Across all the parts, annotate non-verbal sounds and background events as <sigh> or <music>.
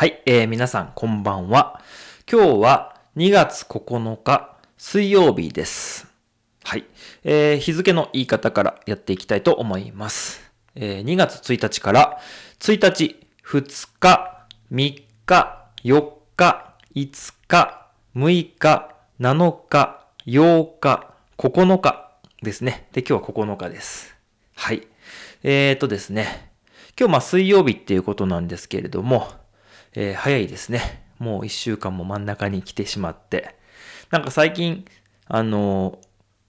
はい、えー、皆さんこんばんは。今日は2月9日水曜日です。はい、えー、日付の言い方からやっていきたいと思います。えー、2月1日から1日、2日、3日、4日、5日、6日、7日、8日、9日ですね。で、今日は9日です。はい。えーとですね。今日まあ水曜日っていうことなんですけれども、えー、早いですね。もう一週間も真ん中に来てしまって。なんか最近、あの、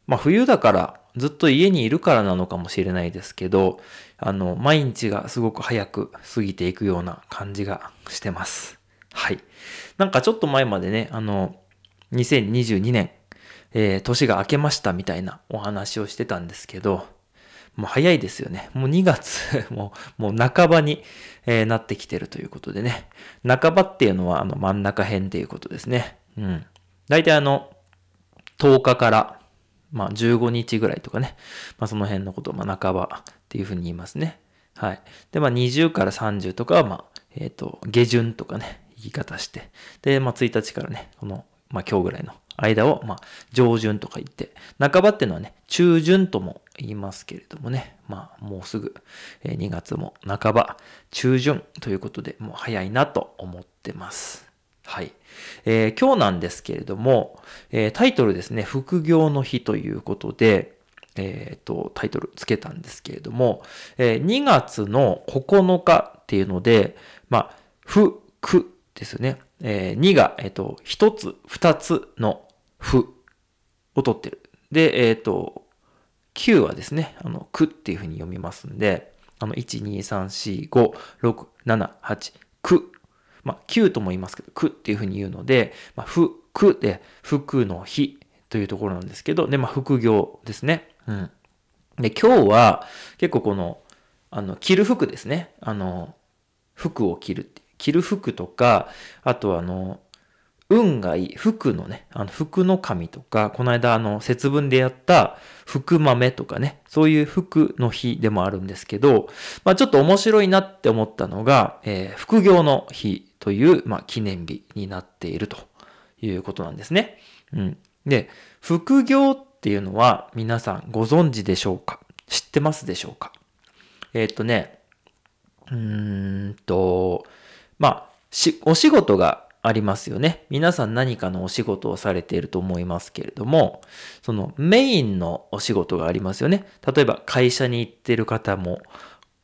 まあ冬だからずっと家にいるからなのかもしれないですけど、あの、毎日がすごく早く過ぎていくような感じがしてます。はい。なんかちょっと前までね、あの、2022年、えー、年が明けましたみたいなお話をしてたんですけど、もう早いですよね。もう2月 <laughs> もう、もう半ばに、えー、なってきてるということでね。半ばっていうのはあの真ん中辺っていうことですね。うん。大体あの、10日から、まあ15日ぐらいとかね。まあその辺のことを、まあ半ばっていうふうに言いますね。はい。で、まあ20から30とかは、まあ、えっ、ー、と、下旬とかね、言い方して。で、まあ1日からね、この、まあ今日ぐらいの間を、まあ、上旬とか言って、半ばっていうのはね、中旬とも言いますけれどもね、まあ、もうすぐ、え2月も半ば、中旬ということで、もう早いなと思ってます。はい。えー、今日なんですけれども、えー、タイトルですね、副業の日ということで、えっ、ー、と、タイトルつけたんですけれども、え2月の9日っていうので、まあ、ふ、くですね。え2が、えっ、と、1つ、2つのふを取ってる。で、えっ、ー、と、9はですね、あの、くっていうふうに読みますんで、あの、1、2、3、4、5、6、7、8、く。まあ、9とも言いますけど、くっていうふうに言うので、まあ、ふ、くで、服の日というところなんですけど、で、まあ、副業ですね。うん。で、今日は結構この、あの、着る服ですね。あの、服を着るって。着る服とか、あとあの、運がいい、服のね、あの、服の神とか、この間あの、節分でやった福豆とかね、そういう服の日でもあるんですけど、まあちょっと面白いなって思ったのが、えー、副業の日という、まあ記念日になっているということなんですね。うん。で、副業っていうのは皆さんご存知でしょうか？知ってますでしょうか？えー、っとね、うーんと、まあ、し、お仕事がありますよね。皆さん何かのお仕事をされていると思いますけれども、そのメインのお仕事がありますよね。例えば会社に行ってる方も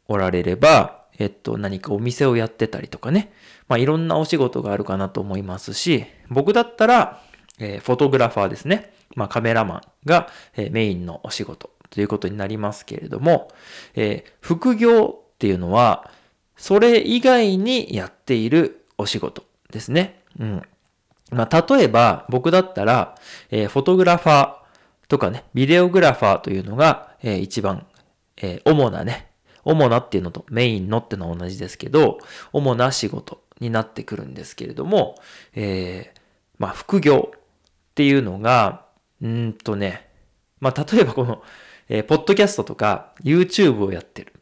おられれば、えっと、何かお店をやってたりとかね。まあ、いろんなお仕事があるかなと思いますし、僕だったら、えー、フォトグラファーですね。まあ、カメラマンが、えー、メインのお仕事ということになりますけれども、えー、副業っていうのは、それ以外にやっているお仕事ですね。うん。まあ、例えば、僕だったら、えー、フォトグラファーとかね、ビデオグラファーというのが、えー、一番、えー、主なね、主なっていうのとメインのってのは同じですけど、主な仕事になってくるんですけれども、えー、まあ、副業っていうのが、うんとね、まあ、例えばこの、えー、ポッドキャストとか YouTube をやってる。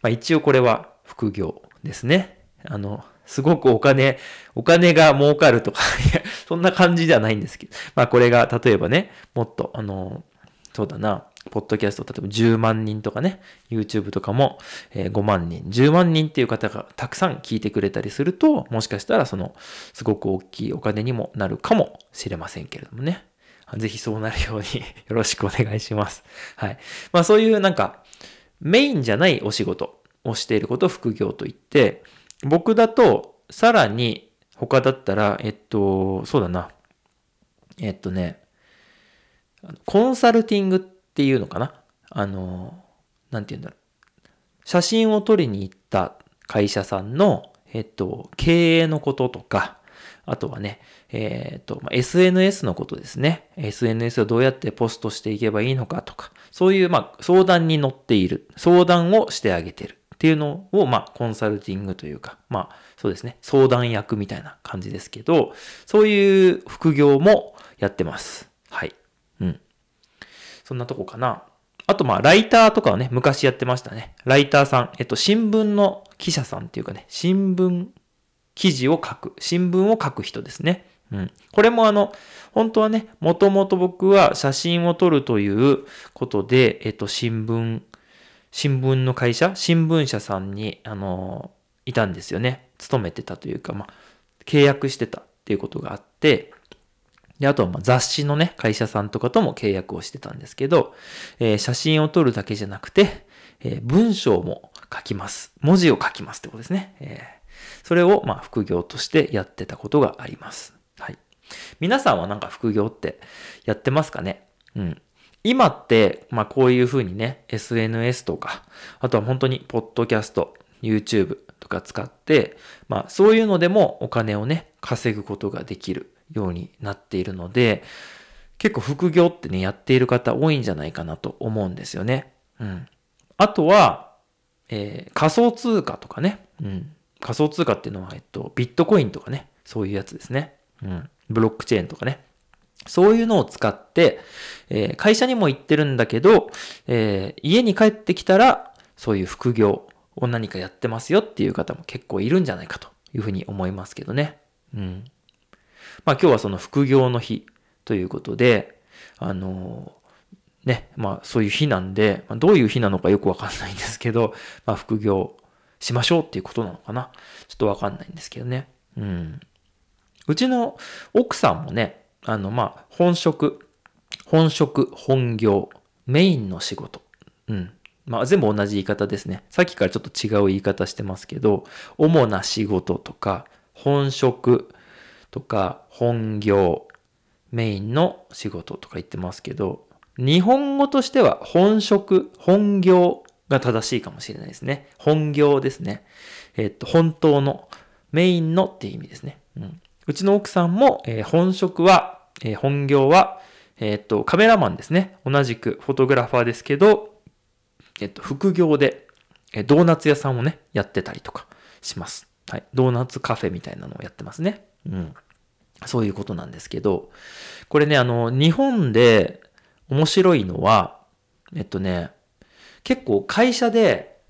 まあ、一応これは副業ですね。あの、すごくお金、お金が儲かるとか、そんな感じではないんですけど。まあこれが、例えばね、もっと、あの、そうだな、ポッドキャスト、例えば10万人とかね、YouTube とかも、え5万人、10万人っていう方がたくさん聞いてくれたりすると、もしかしたらその、すごく大きいお金にもなるかもしれませんけれどもね。ぜひそうなるように <laughs> よろしくお願いします。はい。まあそういうなんか、メインじゃないお仕事をしていることを副業と言って、僕だと、さらに、他だったら、えっと、そうだな。えっとね、コンサルティングっていうのかな？あの、なんて言うんだろう。写真を撮りに行った会社さんの、えっと、経営のこととか、あとはね、えっ、と、ま SNS のことですね。SNS をどうやってポストしていけばいいのかとか、そういう、まあ、相談に乗っている。相談をしてあげてる。っていうのを、まあ、コンサルティングというか、まあ、そうですね、相談役みたいな感じですけど、そういう副業もやってます。はい。うん。そんなとこかな。あと、まあ、ライターとかはね、昔やってましたね。ライターさん。えっと、新聞の記者さんっていうかね、新聞記事を書く、新聞を書く人ですね。うん。これもあの、本当はね、もともと僕は写真を撮るということで、えっと、新聞、新聞の会社新聞社さんに、あの、いたんですよね。勤めてたというか、まあ、契約してたっていうことがあって、で、あとはま雑誌のね、会社さんとかとも契約をしてたんですけど、えー、写真を撮るだけじゃなくて、えー、文章も書きます。文字を書きますってことですね。えー、それをま副業としてやってたことがあります。はい。皆さんはなんか副業ってやってますかね？うん。今って、まあこういうふうにね、SNS とか、あとは本当にポッドキャスト、YouTube とか使って、まあそういうのでもお金をね、稼ぐことができるようになっているので、結構副業ってね、やっている方多いんじゃないかなと思うんですよね。うん。あとは、えー、仮想通貨とかね。うん。仮想通貨っていうのは、えっと、ビットコインとかね。そういうやつですね。うん。ブロックチェーンとかね。そういうのを使って、えー、会社にも行ってるんだけど、えー、家に帰ってきたら、そういう副業を何かやってますよっていう方も結構いるんじゃないかというふうに思いますけどね。うん。まあ今日はその副業の日ということで、あのー、ね、まあそういう日なんで、まあ、どういう日なのかよくわかんないんですけど、まあ副業しましょうっていうことなのかな。ちょっとわかんないんですけどね。うん。うちの奥さんもね、あの、まあ、本職、本職、本業、メインの仕事。うん。まあ、全部同じ言い方ですね。さっきからちょっと違う言い方してますけど、主な仕事とか、本職とか、本業、メインの仕事とか言ってますけど、日本語としては本職、本業が正しいかもしれないですね。本業ですね。えっと、本当の、メインのっていう意味ですね。うん。うちの奥さんも、えー、本職は、えー、本業は、えっと、カメラマンですね。同じくフォトグラファーですけど、えっと、副業で、えドーナツ屋さんをね、やってたりとかします。はい。ドーナツカフェみたいなのをやってますね。うん。そういうことなんですけど、これね、あの、日本で面白いのは、えっとね、結構会社で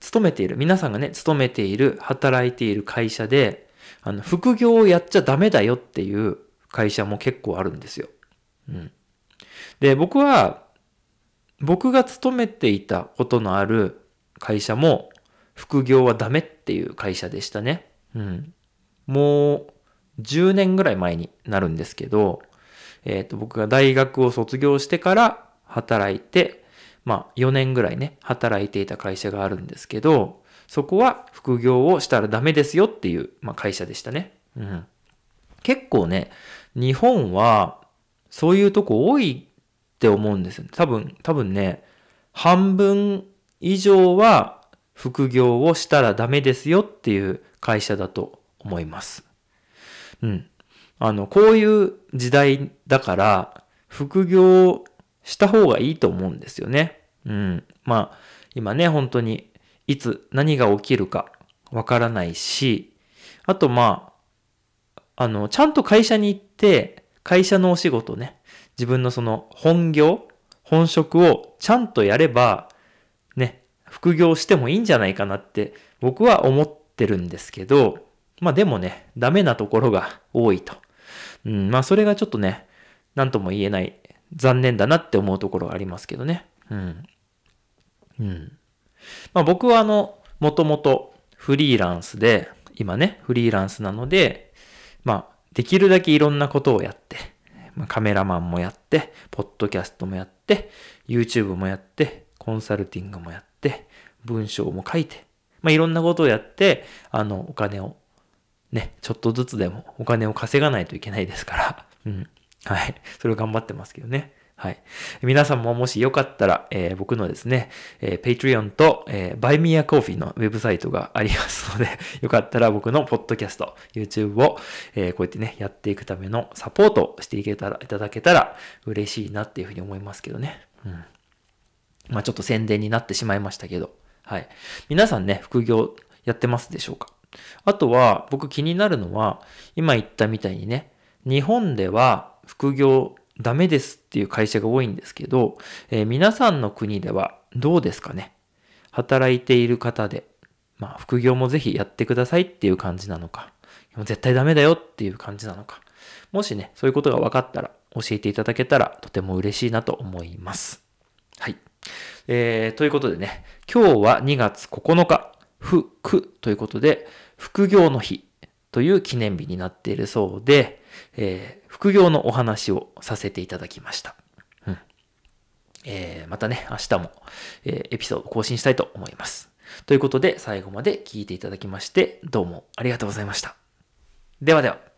勤めている、皆さんがね、勤めている、働いている会社で、あの、副業をやっちゃダメだよっていう会社も結構あるんですよ。うん。で、僕は、僕が勤めていたことのある会社も、副業はダメっていう会社でしたね。うん。もう、10年ぐらい前になるんですけど、えっ、ー、と、僕が大学を卒業してから働いて、まあ、4年ぐらいね、働いていた会社があるんですけど、そこは副業をしたらダメですよっていう、まあ、会社でしたね。うん。結構ね、日本はそういうとこ多いって思うんですよ。多分、多分ね、半分以上は副業をしたらダメですよっていう会社だと思います。うん。あの、こういう時代だから、副業した方がいいと思うんですよね。うん。まあ、今ね、本当に、いつ何が起きるかわからないし、あとまあ、あの、ちゃんと会社に行って、会社のお仕事ね、自分のその本業、本職をちゃんとやれば、ね、副業してもいいんじゃないかなって僕は思ってるんですけど、まあでもね、ダメなところが多いと。うん、まあそれがちょっとね、なんとも言えない、残念だなって思うところがありますけどね。うん。うん。まあ僕はあの、もともとフリーランスで、今ね、フリーランスなので、まあ、できるだけいろんなことをやって、まあ、カメラマンもやって、ポッドキャストもやって、YouTube もやって、コンサルティングもやって、文章も書いて、まあ、いろんなことをやって、あの、お金をね、ちょっとずつでもお金を稼がないといけないですから、うん。はい。それを頑張ってますけどね。はい。皆さんももしよかったら、えー、僕のですね、えー、Patreon と、えー、Buy Me a Coffee のウェブサイトがありますので、<laughs> よかったら僕のポッドキャスト、YouTube を、えー、こうやってね、やっていくためのサポートをしていけたら、いただけたら嬉しいなっていうふうに思いますけどね。うん。まあちょっと宣伝になってしまいましたけど、はい。皆さんね、副業やってますでしょうか？あとは、僕気になるのは、今言ったみたいにね、日本では副業ダメですっていう会社が多いんですけど、えー、皆さんの国ではどうですかね？働いている方で、まあ、副業もぜひやってくださいっていう感じなのか、も絶対ダメだよっていう感じなのか。もしね、そういうことが分かったら教えていただけたらとても嬉しいなと思います。はい。えー、ということでね、今日は2月9日、ふ、くということで、副業の日という記念日になっているそうで、えー、副業のお話をさせていただきました。うん。えー、またね、明日も、えー、エピソード更新したいと思います。ということで、最後まで聞いていただきまして、どうもありがとうございました。ではでは。